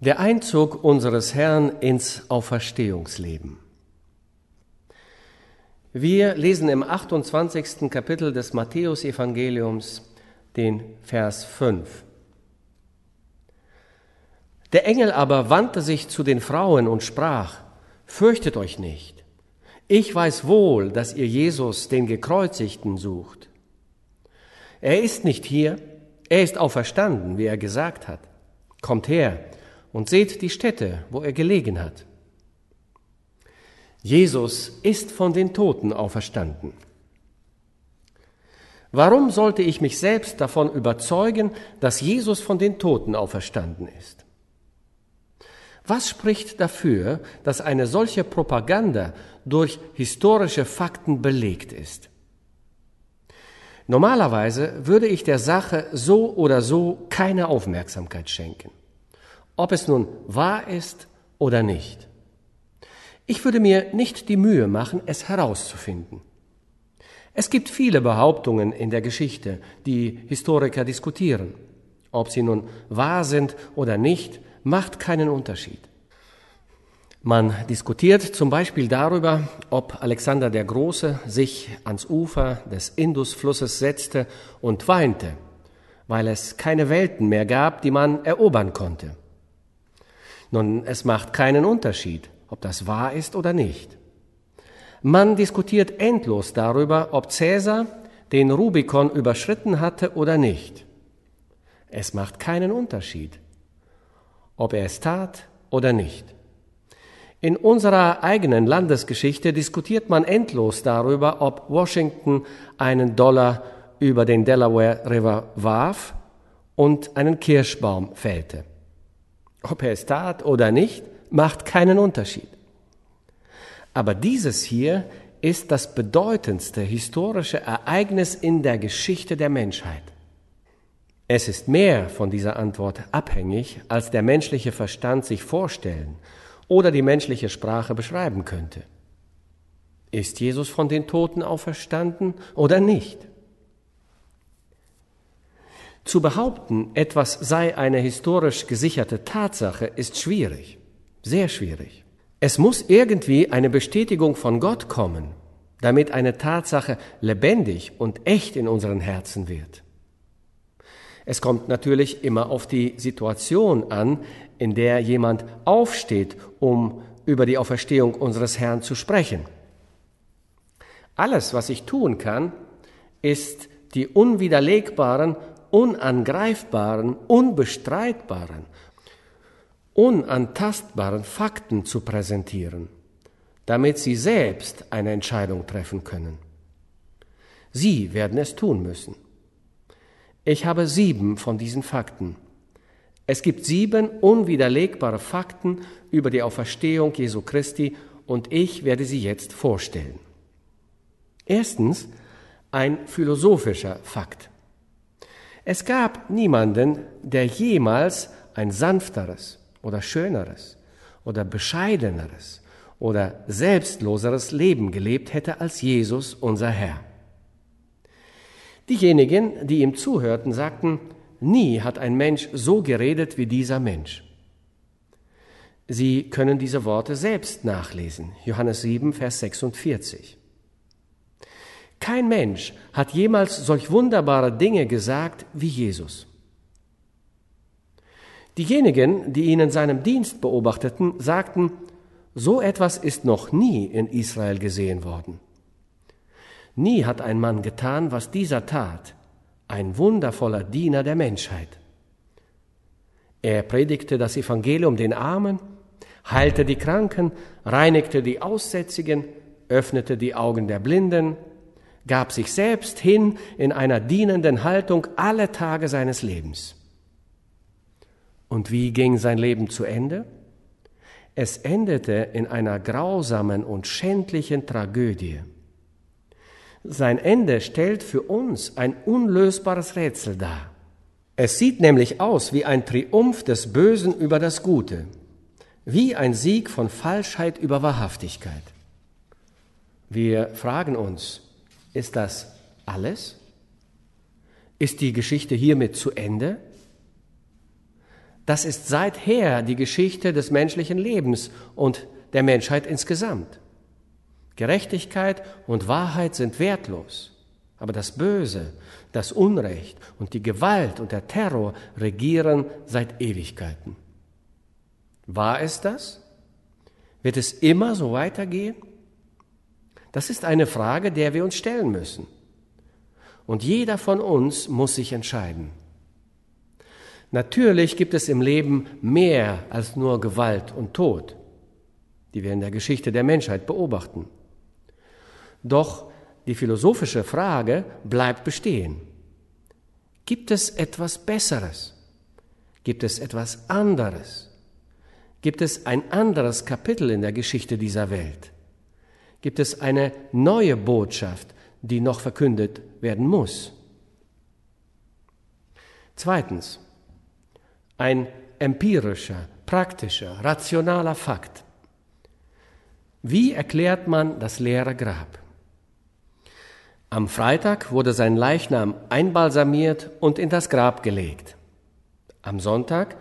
Der Einzug unseres Herrn ins Auferstehungsleben. Wir lesen im 28. Kapitel des Matthäusevangeliums den Vers 5. Der Engel aber wandte sich zu den Frauen und sprach, Fürchtet euch nicht, ich weiß wohl, dass ihr Jesus, den Gekreuzigten, sucht. Er ist nicht hier, er ist auferstanden, wie er gesagt hat. Kommt her, und seht die Stätte, wo er gelegen hat. Jesus ist von den Toten auferstanden. Warum sollte ich mich selbst davon überzeugen, dass Jesus von den Toten auferstanden ist? Was spricht dafür, dass eine solche Propaganda durch historische Fakten belegt ist? Normalerweise würde ich der Sache so oder so keine Aufmerksamkeit schenken ob es nun wahr ist oder nicht. Ich würde mir nicht die Mühe machen, es herauszufinden. Es gibt viele Behauptungen in der Geschichte, die Historiker diskutieren. Ob sie nun wahr sind oder nicht, macht keinen Unterschied. Man diskutiert zum Beispiel darüber, ob Alexander der Große sich ans Ufer des Indusflusses setzte und weinte, weil es keine Welten mehr gab, die man erobern konnte. Nun, es macht keinen Unterschied, ob das wahr ist oder nicht. Man diskutiert endlos darüber, ob Cäsar den Rubikon überschritten hatte oder nicht. Es macht keinen Unterschied, ob er es tat oder nicht. In unserer eigenen Landesgeschichte diskutiert man endlos darüber, ob Washington einen Dollar über den Delaware River warf und einen Kirschbaum fällte. Ob er es tat oder nicht, macht keinen Unterschied. Aber dieses hier ist das bedeutendste historische Ereignis in der Geschichte der Menschheit. Es ist mehr von dieser Antwort abhängig, als der menschliche Verstand sich vorstellen oder die menschliche Sprache beschreiben könnte. Ist Jesus von den Toten auferstanden oder nicht? Zu behaupten, etwas sei eine historisch gesicherte Tatsache, ist schwierig, sehr schwierig. Es muss irgendwie eine Bestätigung von Gott kommen, damit eine Tatsache lebendig und echt in unseren Herzen wird. Es kommt natürlich immer auf die Situation an, in der jemand aufsteht, um über die Auferstehung unseres Herrn zu sprechen. Alles, was ich tun kann, ist die unwiderlegbaren unangreifbaren, unbestreitbaren, unantastbaren Fakten zu präsentieren, damit Sie selbst eine Entscheidung treffen können. Sie werden es tun müssen. Ich habe sieben von diesen Fakten. Es gibt sieben unwiderlegbare Fakten über die Auferstehung Jesu Christi und ich werde sie jetzt vorstellen. Erstens ein philosophischer Fakt. Es gab niemanden, der jemals ein sanfteres oder schöneres oder bescheideneres oder selbstloseres Leben gelebt hätte als Jesus, unser Herr. Diejenigen, die ihm zuhörten, sagten, nie hat ein Mensch so geredet wie dieser Mensch. Sie können diese Worte selbst nachlesen. Johannes 7, Vers 46. Kein Mensch hat jemals solch wunderbare Dinge gesagt wie Jesus. Diejenigen, die ihn in seinem Dienst beobachteten, sagten, so etwas ist noch nie in Israel gesehen worden. Nie hat ein Mann getan, was dieser tat, ein wundervoller Diener der Menschheit. Er predigte das Evangelium den Armen, heilte die Kranken, reinigte die Aussätzigen, öffnete die Augen der Blinden, gab sich selbst hin in einer dienenden Haltung alle Tage seines Lebens. Und wie ging sein Leben zu Ende? Es endete in einer grausamen und schändlichen Tragödie. Sein Ende stellt für uns ein unlösbares Rätsel dar. Es sieht nämlich aus wie ein Triumph des Bösen über das Gute, wie ein Sieg von Falschheit über Wahrhaftigkeit. Wir fragen uns, ist das alles? Ist die Geschichte hiermit zu Ende? Das ist seither die Geschichte des menschlichen Lebens und der Menschheit insgesamt. Gerechtigkeit und Wahrheit sind wertlos, aber das Böse, das Unrecht und die Gewalt und der Terror regieren seit Ewigkeiten. War es das? Wird es immer so weitergehen? Das ist eine Frage, der wir uns stellen müssen. Und jeder von uns muss sich entscheiden. Natürlich gibt es im Leben mehr als nur Gewalt und Tod, die wir in der Geschichte der Menschheit beobachten. Doch die philosophische Frage bleibt bestehen. Gibt es etwas Besseres? Gibt es etwas anderes? Gibt es ein anderes Kapitel in der Geschichte dieser Welt? Gibt es eine neue Botschaft, die noch verkündet werden muss? Zweitens, ein empirischer, praktischer, rationaler Fakt. Wie erklärt man das leere Grab? Am Freitag wurde sein Leichnam einbalsamiert und in das Grab gelegt. Am Sonntag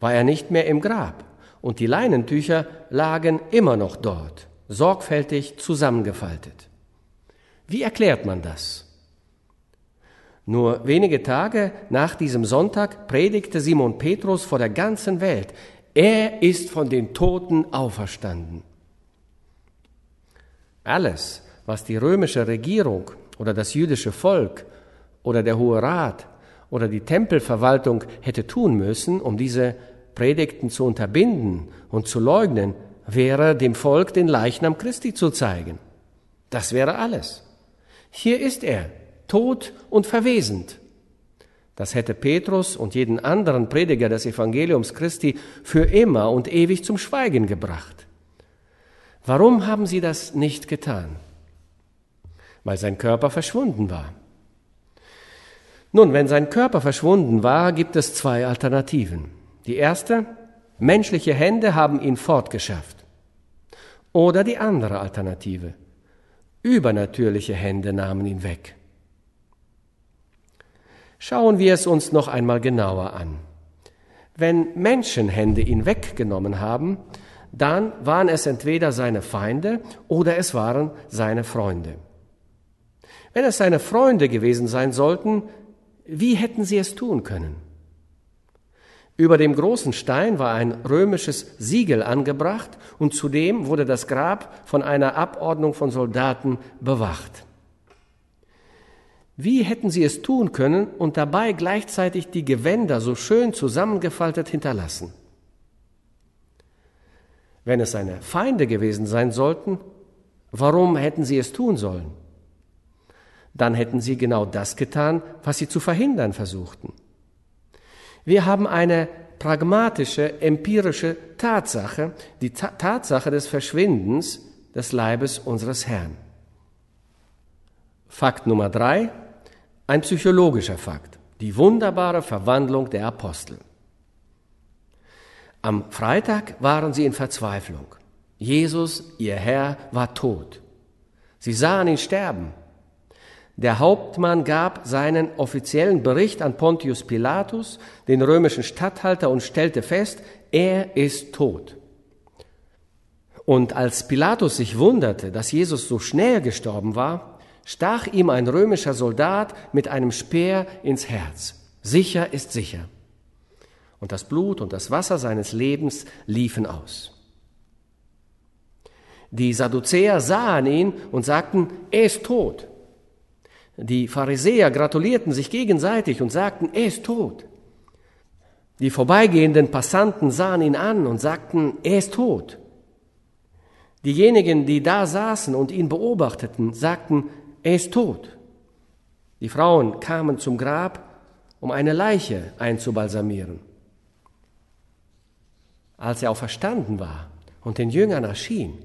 war er nicht mehr im Grab und die Leinentücher lagen immer noch dort, sorgfältig zusammengefaltet. Wie erklärt man das? Nur wenige Tage nach diesem Sonntag predigte Simon Petrus vor der ganzen Welt, er ist von den Toten auferstanden. Alles, was die römische Regierung oder das jüdische Volk oder der Hohe Rat oder die Tempelverwaltung hätte tun müssen, um diese Predigten zu unterbinden und zu leugnen, wäre dem Volk den Leichnam Christi zu zeigen. Das wäre alles. Hier ist er, tot und verwesend. Das hätte Petrus und jeden anderen Prediger des Evangeliums Christi für immer und ewig zum Schweigen gebracht. Warum haben sie das nicht getan? Weil sein Körper verschwunden war. Nun, wenn sein Körper verschwunden war, gibt es zwei Alternativen. Die erste, menschliche Hände haben ihn fortgeschafft. Oder die andere Alternative, übernatürliche Hände nahmen ihn weg. Schauen wir es uns noch einmal genauer an. Wenn Menschenhände ihn weggenommen haben, dann waren es entweder seine Feinde oder es waren seine Freunde. Wenn es seine Freunde gewesen sein sollten, wie hätten sie es tun können? Über dem großen Stein war ein römisches Siegel angebracht und zudem wurde das Grab von einer Abordnung von Soldaten bewacht. Wie hätten sie es tun können und dabei gleichzeitig die Gewänder so schön zusammengefaltet hinterlassen? Wenn es seine Feinde gewesen sein sollten, warum hätten sie es tun sollen? Dann hätten sie genau das getan, was sie zu verhindern versuchten. Wir haben eine pragmatische, empirische Tatsache, die Ta Tatsache des Verschwindens des Leibes unseres Herrn. Fakt Nummer drei, ein psychologischer Fakt, die wunderbare Verwandlung der Apostel. Am Freitag waren sie in Verzweiflung. Jesus, ihr Herr, war tot. Sie sahen ihn sterben. Der Hauptmann gab seinen offiziellen Bericht an Pontius Pilatus, den römischen Statthalter, und stellte fest, er ist tot. Und als Pilatus sich wunderte, dass Jesus so schnell gestorben war, stach ihm ein römischer Soldat mit einem Speer ins Herz. Sicher ist sicher. Und das Blut und das Wasser seines Lebens liefen aus. Die Sadduzäer sahen ihn und sagten, er ist tot. Die Pharisäer gratulierten sich gegenseitig und sagten, er ist tot. Die vorbeigehenden Passanten sahen ihn an und sagten, er ist tot. Diejenigen, die da saßen und ihn beobachteten, sagten, er ist tot. Die Frauen kamen zum Grab, um eine Leiche einzubalsamieren. Als er auferstanden war und den Jüngern erschien,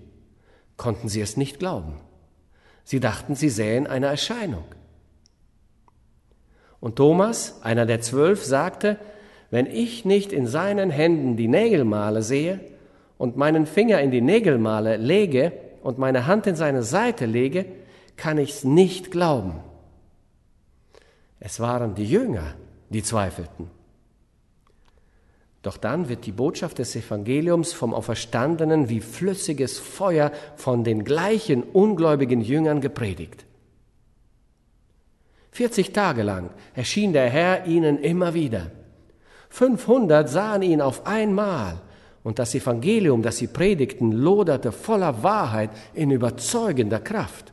konnten sie es nicht glauben. Sie dachten, sie sähen eine Erscheinung. Und Thomas, einer der zwölf, sagte, wenn ich nicht in seinen Händen die Nägelmale sehe und meinen Finger in die Nägelmale lege und meine Hand in seine Seite lege, kann ich's nicht glauben. Es waren die Jünger, die zweifelten. Doch dann wird die Botschaft des Evangeliums vom Auferstandenen wie flüssiges Feuer von den gleichen ungläubigen Jüngern gepredigt. 40 Tage lang erschien der Herr ihnen immer wieder. 500 sahen ihn auf einmal und das Evangelium, das sie predigten, loderte voller Wahrheit in überzeugender Kraft.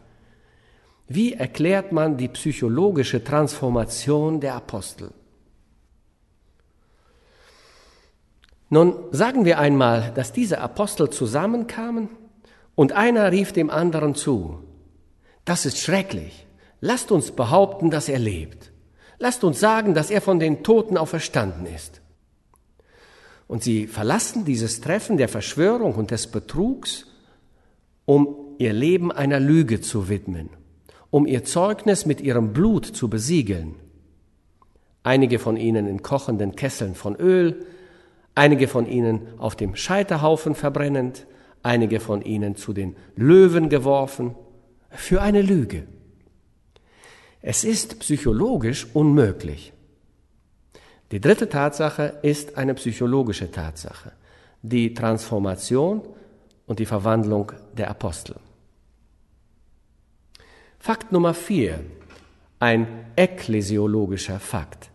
Wie erklärt man die psychologische Transformation der Apostel? Nun sagen wir einmal, dass diese Apostel zusammenkamen und einer rief dem anderen zu, das ist schrecklich, lasst uns behaupten, dass er lebt, lasst uns sagen, dass er von den Toten auferstanden ist. Und sie verlassen dieses Treffen der Verschwörung und des Betrugs, um ihr Leben einer Lüge zu widmen, um ihr Zeugnis mit ihrem Blut zu besiegeln. Einige von ihnen in kochenden Kesseln von Öl, einige von ihnen auf dem Scheiterhaufen verbrennend, einige von ihnen zu den Löwen geworfen, für eine Lüge. Es ist psychologisch unmöglich. Die dritte Tatsache ist eine psychologische Tatsache, die Transformation und die Verwandlung der Apostel. Fakt Nummer vier, ein ekklesiologischer Fakt,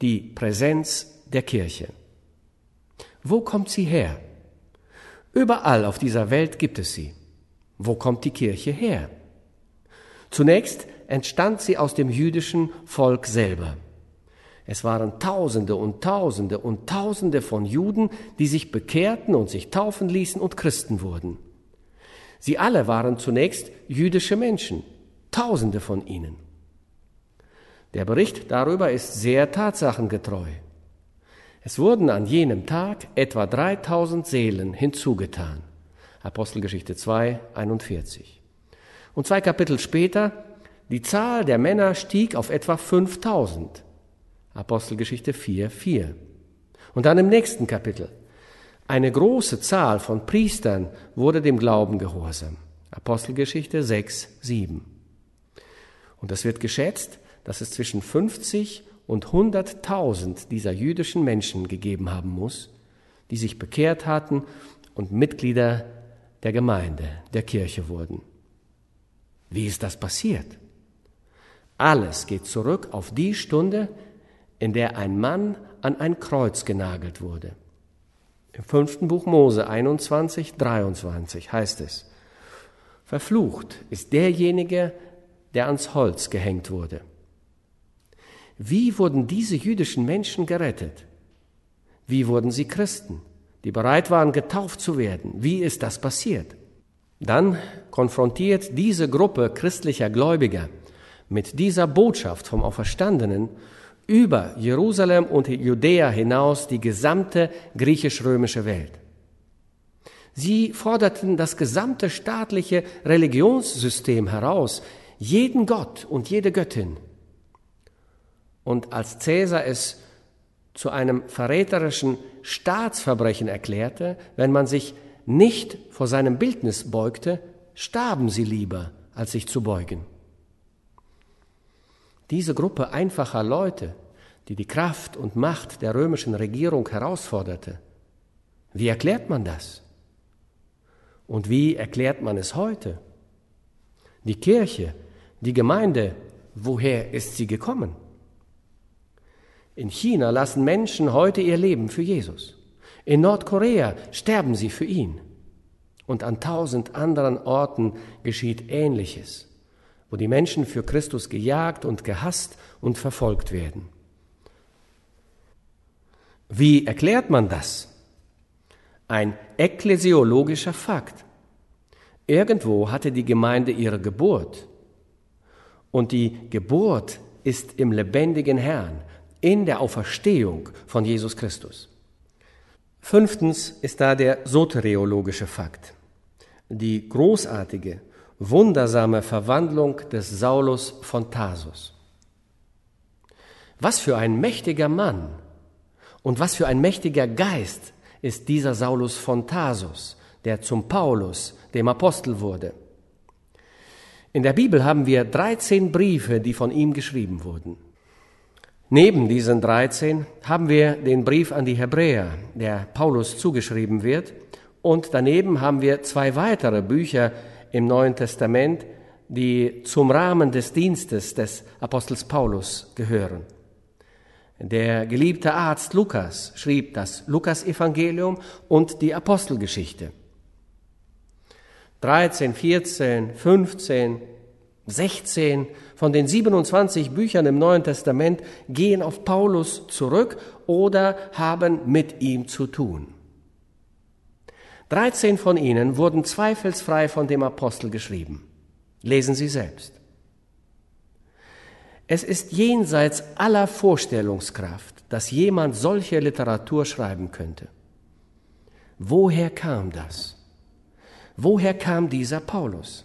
die Präsenz der Kirche. Wo kommt sie her? Überall auf dieser Welt gibt es sie. Wo kommt die Kirche her? Zunächst entstand sie aus dem jüdischen Volk selber. Es waren Tausende und Tausende und Tausende von Juden, die sich bekehrten und sich taufen ließen und Christen wurden. Sie alle waren zunächst jüdische Menschen, Tausende von ihnen. Der Bericht darüber ist sehr tatsachengetreu. Es wurden an jenem Tag etwa 3000 Seelen hinzugetan. Apostelgeschichte 2, 41. Und zwei Kapitel später, die Zahl der Männer stieg auf etwa 5000. Apostelgeschichte 4, 4. Und dann im nächsten Kapitel, eine große Zahl von Priestern wurde dem Glauben gehorsam. Apostelgeschichte 6, 7. Und es wird geschätzt, dass es zwischen 50 und 100.000 dieser jüdischen Menschen gegeben haben muss, die sich bekehrt hatten und Mitglieder der Gemeinde, der Kirche wurden. Wie ist das passiert? Alles geht zurück auf die Stunde, in der ein Mann an ein Kreuz genagelt wurde. Im fünften Buch Mose 21, 23 heißt es, Verflucht ist derjenige, der ans Holz gehängt wurde. Wie wurden diese jüdischen Menschen gerettet? Wie wurden sie Christen, die bereit waren, getauft zu werden? Wie ist das passiert? Dann konfrontiert diese Gruppe christlicher Gläubiger mit dieser Botschaft vom Auferstandenen über Jerusalem und Judäa hinaus die gesamte griechisch-römische Welt. Sie forderten das gesamte staatliche Religionssystem heraus, jeden Gott und jede Göttin und als Cäsar es zu einem verräterischen Staatsverbrechen erklärte, wenn man sich nicht vor seinem Bildnis beugte, starben sie lieber, als sich zu beugen. Diese Gruppe einfacher Leute, die die Kraft und Macht der römischen Regierung herausforderte, wie erklärt man das? Und wie erklärt man es heute? Die Kirche, die Gemeinde, woher ist sie gekommen? In China lassen Menschen heute ihr Leben für Jesus. In Nordkorea sterben sie für ihn. Und an tausend anderen Orten geschieht Ähnliches, wo die Menschen für Christus gejagt und gehasst und verfolgt werden. Wie erklärt man das? Ein ekklesiologischer Fakt. Irgendwo hatte die Gemeinde ihre Geburt. Und die Geburt ist im lebendigen Herrn, in der Auferstehung von Jesus Christus. Fünftens ist da der soteriologische Fakt, die großartige, wundersame Verwandlung des Saulus von Tarsus. Was für ein mächtiger Mann und was für ein mächtiger Geist ist dieser Saulus von Tarsus, der zum Paulus, dem Apostel wurde. In der Bibel haben wir 13 Briefe, die von ihm geschrieben wurden. Neben diesen 13 haben wir den Brief an die Hebräer, der Paulus zugeschrieben wird, und daneben haben wir zwei weitere Bücher im Neuen Testament, die zum Rahmen des Dienstes des Apostels Paulus gehören. Der geliebte Arzt Lukas schrieb das Lukasevangelium und die Apostelgeschichte. 13, 14, 15, 16 von den 27 Büchern im Neuen Testament gehen auf Paulus zurück oder haben mit ihm zu tun. 13 von ihnen wurden zweifelsfrei von dem Apostel geschrieben. Lesen Sie selbst. Es ist jenseits aller Vorstellungskraft, dass jemand solche Literatur schreiben könnte. Woher kam das? Woher kam dieser Paulus?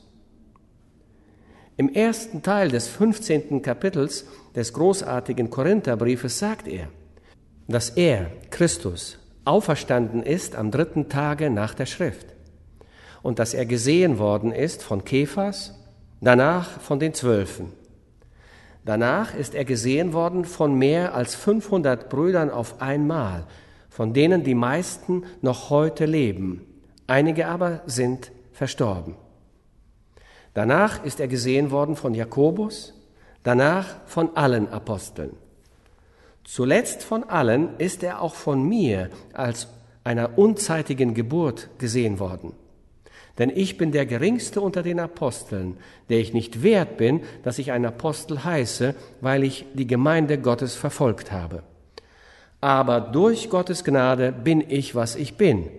Im ersten Teil des 15. Kapitels des großartigen Korintherbriefes sagt er, dass er, Christus, auferstanden ist am dritten Tage nach der Schrift und dass er gesehen worden ist von Kephas, danach von den Zwölfen. Danach ist er gesehen worden von mehr als 500 Brüdern auf einmal, von denen die meisten noch heute leben, einige aber sind verstorben. Danach ist er gesehen worden von Jakobus, danach von allen Aposteln. Zuletzt von allen ist er auch von mir als einer unzeitigen Geburt gesehen worden. Denn ich bin der geringste unter den Aposteln, der ich nicht wert bin, dass ich ein Apostel heiße, weil ich die Gemeinde Gottes verfolgt habe. Aber durch Gottes Gnade bin ich, was ich bin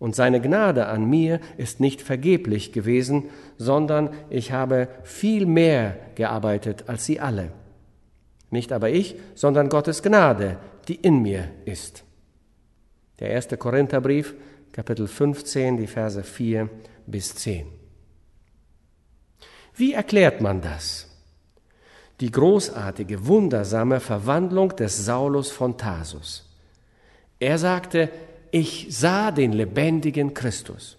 und seine Gnade an mir ist nicht vergeblich gewesen, sondern ich habe viel mehr gearbeitet als sie alle. Nicht aber ich, sondern Gottes Gnade, die in mir ist. Der erste Korintherbrief, Kapitel 15, die Verse 4 bis 10. Wie erklärt man das? Die großartige, wundersame Verwandlung des Saulus von Tarsus. Er sagte, ich sah den lebendigen Christus.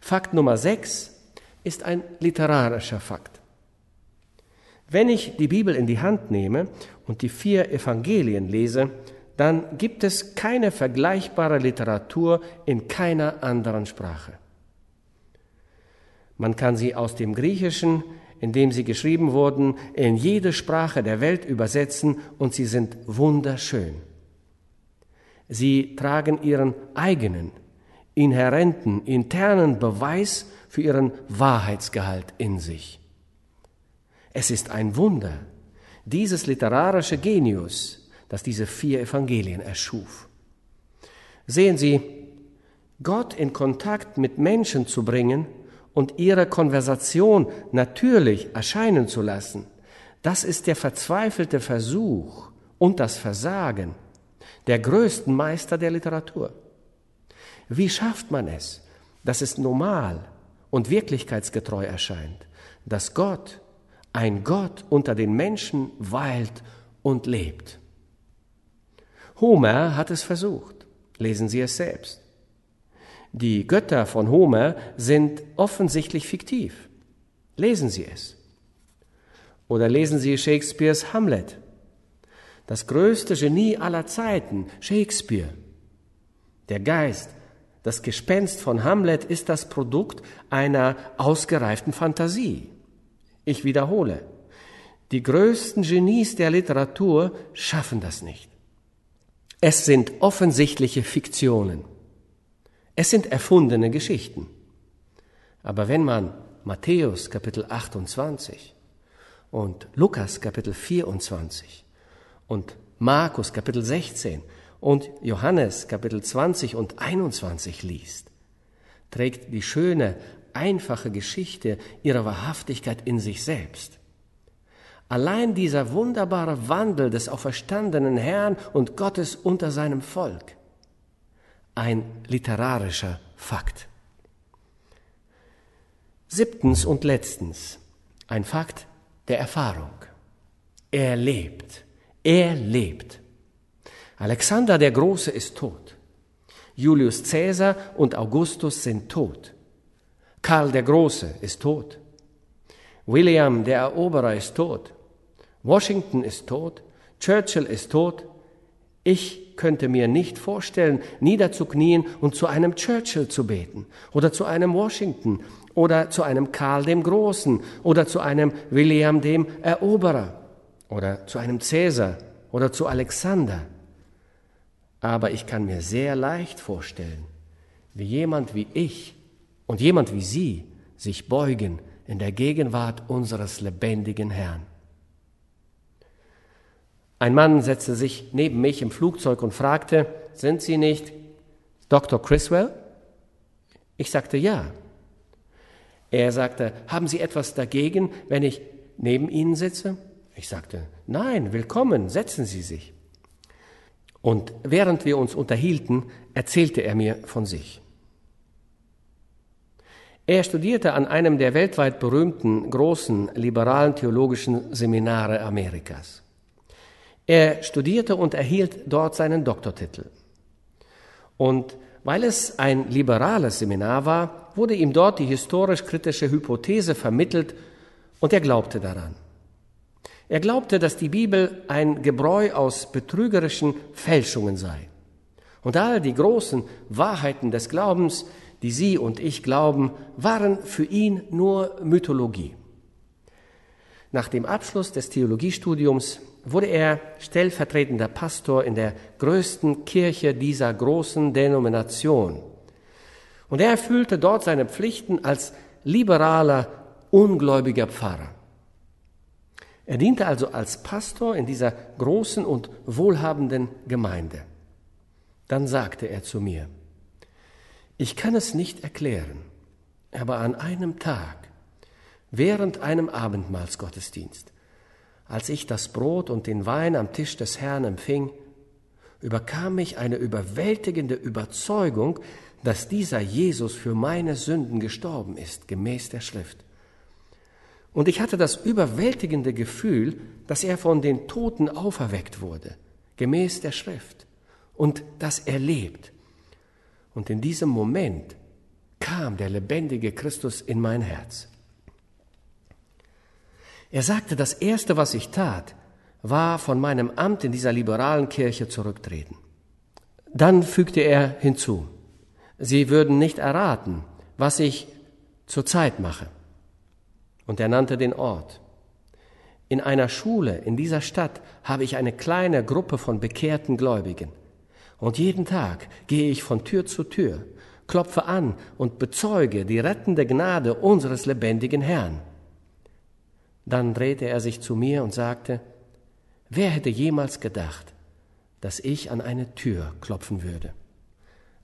Fakt Nummer 6 ist ein literarischer Fakt. Wenn ich die Bibel in die Hand nehme und die vier Evangelien lese, dann gibt es keine vergleichbare Literatur in keiner anderen Sprache. Man kann sie aus dem Griechischen, in dem sie geschrieben wurden, in jede Sprache der Welt übersetzen und sie sind wunderschön. Sie tragen ihren eigenen, inhärenten, internen Beweis für ihren Wahrheitsgehalt in sich. Es ist ein Wunder, dieses literarische Genius, das diese vier Evangelien erschuf. Sehen Sie, Gott in Kontakt mit Menschen zu bringen und ihre Konversation natürlich erscheinen zu lassen, das ist der verzweifelte Versuch und das Versagen der größten Meister der Literatur. Wie schafft man es, dass es normal und wirklichkeitsgetreu erscheint, dass Gott, ein Gott unter den Menschen weilt und lebt? Homer hat es versucht. Lesen Sie es selbst. Die Götter von Homer sind offensichtlich fiktiv. Lesen Sie es. Oder lesen Sie Shakespeares Hamlet das größte Genie aller Zeiten, Shakespeare. Der Geist, das Gespenst von Hamlet ist das Produkt einer ausgereiften Fantasie. Ich wiederhole, die größten Genies der Literatur schaffen das nicht. Es sind offensichtliche Fiktionen. Es sind erfundene Geschichten. Aber wenn man Matthäus Kapitel 28 und Lukas Kapitel 24 und Markus Kapitel 16 und Johannes Kapitel 20 und 21 liest, trägt die schöne, einfache Geschichte ihrer Wahrhaftigkeit in sich selbst. Allein dieser wunderbare Wandel des auferstandenen Herrn und Gottes unter seinem Volk. Ein literarischer Fakt. Siebtens und letztens ein Fakt der Erfahrung. Er lebt. Er lebt. Alexander der Große ist tot. Julius Caesar und Augustus sind tot. Karl der Große ist tot. William der Eroberer ist tot. Washington ist tot, Churchill ist tot. Ich könnte mir nicht vorstellen, niederzuknien und zu einem Churchill zu beten oder zu einem Washington oder zu einem Karl dem Großen oder zu einem William dem Eroberer oder zu einem Cäsar oder zu Alexander. Aber ich kann mir sehr leicht vorstellen, wie jemand wie ich und jemand wie Sie sich beugen in der Gegenwart unseres lebendigen Herrn. Ein Mann setzte sich neben mich im Flugzeug und fragte, sind Sie nicht Dr. Criswell? Ich sagte ja. Er sagte, haben Sie etwas dagegen, wenn ich neben Ihnen sitze? Ich sagte, nein, willkommen, setzen Sie sich. Und während wir uns unterhielten, erzählte er mir von sich. Er studierte an einem der weltweit berühmten großen liberalen theologischen Seminare Amerikas. Er studierte und erhielt dort seinen Doktortitel. Und weil es ein liberales Seminar war, wurde ihm dort die historisch-kritische Hypothese vermittelt und er glaubte daran. Er glaubte, dass die Bibel ein Gebräu aus betrügerischen Fälschungen sei. Und all die großen Wahrheiten des Glaubens, die Sie und ich glauben, waren für ihn nur Mythologie. Nach dem Abschluss des Theologiestudiums wurde er stellvertretender Pastor in der größten Kirche dieser großen Denomination. Und er erfüllte dort seine Pflichten als liberaler, ungläubiger Pfarrer. Er diente also als Pastor in dieser großen und wohlhabenden Gemeinde. Dann sagte er zu mir, ich kann es nicht erklären, aber an einem Tag, während einem Abendmahlsgottesdienst, als ich das Brot und den Wein am Tisch des Herrn empfing, überkam mich eine überwältigende Überzeugung, dass dieser Jesus für meine Sünden gestorben ist, gemäß der Schrift. Und ich hatte das überwältigende Gefühl, dass er von den Toten auferweckt wurde, gemäß der Schrift, und dass er lebt. Und in diesem Moment kam der lebendige Christus in mein Herz. Er sagte, das Erste, was ich tat, war von meinem Amt in dieser liberalen Kirche zurücktreten. Dann fügte er hinzu, Sie würden nicht erraten, was ich zurzeit mache und er nannte den Ort. In einer Schule in dieser Stadt habe ich eine kleine Gruppe von bekehrten Gläubigen. Und jeden Tag gehe ich von Tür zu Tür, klopfe an und bezeuge die rettende Gnade unseres lebendigen Herrn. Dann drehte er sich zu mir und sagte, wer hätte jemals gedacht, dass ich an eine Tür klopfen würde?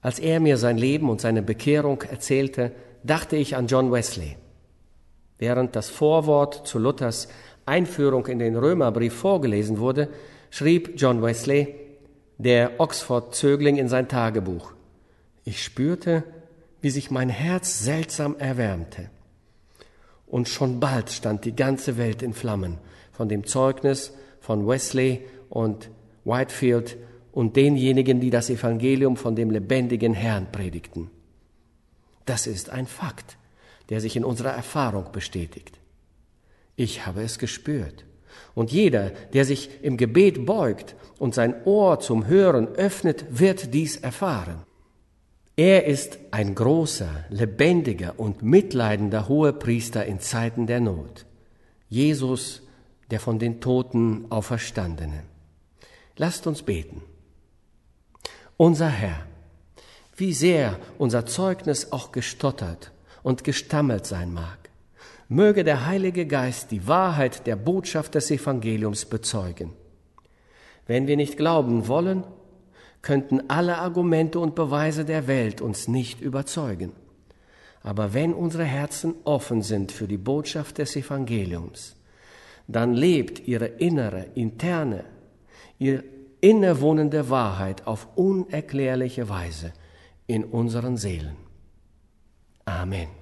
Als er mir sein Leben und seine Bekehrung erzählte, dachte ich an John Wesley. Während das Vorwort zu Luthers Einführung in den Römerbrief vorgelesen wurde, schrieb John Wesley, der Oxford-Zögling, in sein Tagebuch. Ich spürte, wie sich mein Herz seltsam erwärmte. Und schon bald stand die ganze Welt in Flammen von dem Zeugnis von Wesley und Whitefield und denjenigen, die das Evangelium von dem lebendigen Herrn predigten. Das ist ein Fakt der sich in unserer Erfahrung bestätigt. Ich habe es gespürt. Und jeder, der sich im Gebet beugt und sein Ohr zum Hören öffnet, wird dies erfahren. Er ist ein großer, lebendiger und mitleidender Hohepriester in Zeiten der Not. Jesus, der von den Toten auferstandene. Lasst uns beten. Unser Herr, wie sehr unser Zeugnis auch gestottert und gestammelt sein mag, möge der Heilige Geist die Wahrheit der Botschaft des Evangeliums bezeugen. Wenn wir nicht glauben wollen, könnten alle Argumente und Beweise der Welt uns nicht überzeugen. Aber wenn unsere Herzen offen sind für die Botschaft des Evangeliums, dann lebt ihre innere, interne, ihr innewohnende Wahrheit auf unerklärliche Weise in unseren Seelen. Amen.